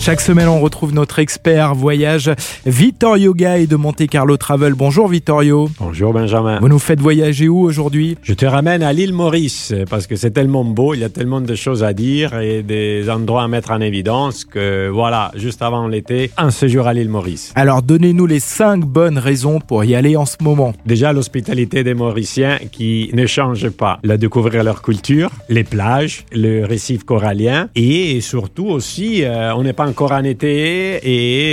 Chaque semaine, on retrouve notre expert voyage, Vittorio Gay de Monte Carlo Travel. Bonjour Vittorio. Bonjour Benjamin. Vous nous faites voyager où aujourd'hui? Je te ramène à l'île Maurice parce que c'est tellement beau, il y a tellement de choses à dire et des endroits à mettre en évidence que voilà, juste avant l'été, un séjour à l'île Maurice. Alors donnez-nous les cinq bonnes raisons pour y aller en ce moment. Déjà l'hospitalité des Mauriciens qui ne change pas. La découvrir leur culture, les plages, le récif corallien et surtout aussi, euh, on n'est pas encore en été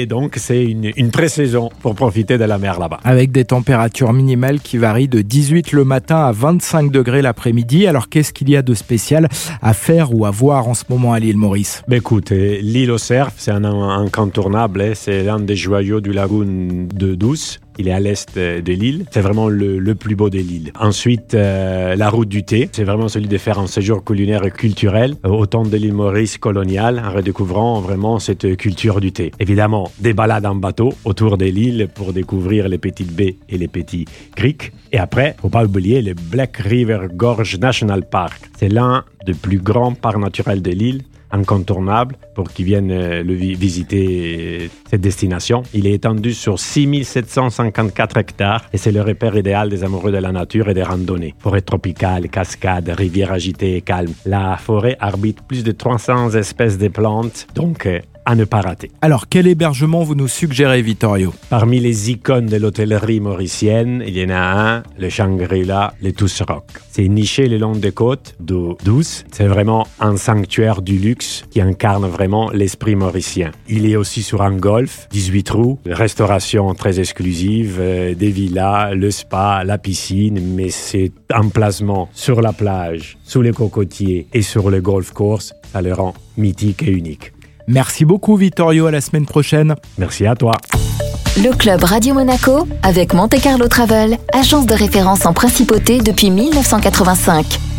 et donc c'est une, une pré-saison pour profiter de la mer là-bas. Avec des températures minimales qui varient de 18 le matin à 25 degrés l'après-midi. Alors qu'est-ce qu'il y a de spécial à faire ou à voir en ce moment à l'île Maurice? Ben écoute, l'île au cerf, c'est un incontournable. hein. C'est l'un des joyaux du lagoon de Douce. Il est à l'est euh, de l'île. C'est vraiment le, le plus beau de l'île. Ensuite, euh, la route du thé. C'est vraiment celui de faire un séjour culinaire et culturel au temps de l'île Maurice coloniale, en redécouvrant vraiment cette culture du thé. Évidemment, des balades en bateau autour de l'île pour découvrir les petites baies et les petits criques. Et après, faut pas oublier le Black River Gorge National Park. C'est l'un des plus grands parcs naturels de l'île incontournable pour qu'ils viennent euh, le vi- visiter euh, cette destination. Il est étendu sur 6754 hectares et c'est le repère idéal des amoureux de la nature et des randonnées. Forêt tropicale, cascades, rivières agitées et calmes. La forêt arbitre plus de 300 espèces de plantes, donc euh, à ne pas rater. Alors quel hébergement vous nous suggérez Vittorio? Parmi les icônes de l'hôtellerie mauricienne, il y en a un, le Shangri-La, le Tous Rock. C'est niché le long des côtes d'eau douce. C'est vraiment un sanctuaire du luxe qui incarne vraiment l'esprit mauricien. Il est aussi sur un golf, 18 trous, restauration très exclusive, euh, des villas, le spa, la piscine, mais c'est emplacement sur la plage, sous les cocotiers et sur le golf course, ça le rend mythique et unique. Merci beaucoup Vittorio, à la semaine prochaine. Merci à toi. Le club Radio Monaco avec Monte Carlo Travel, agence de référence en principauté depuis 1985.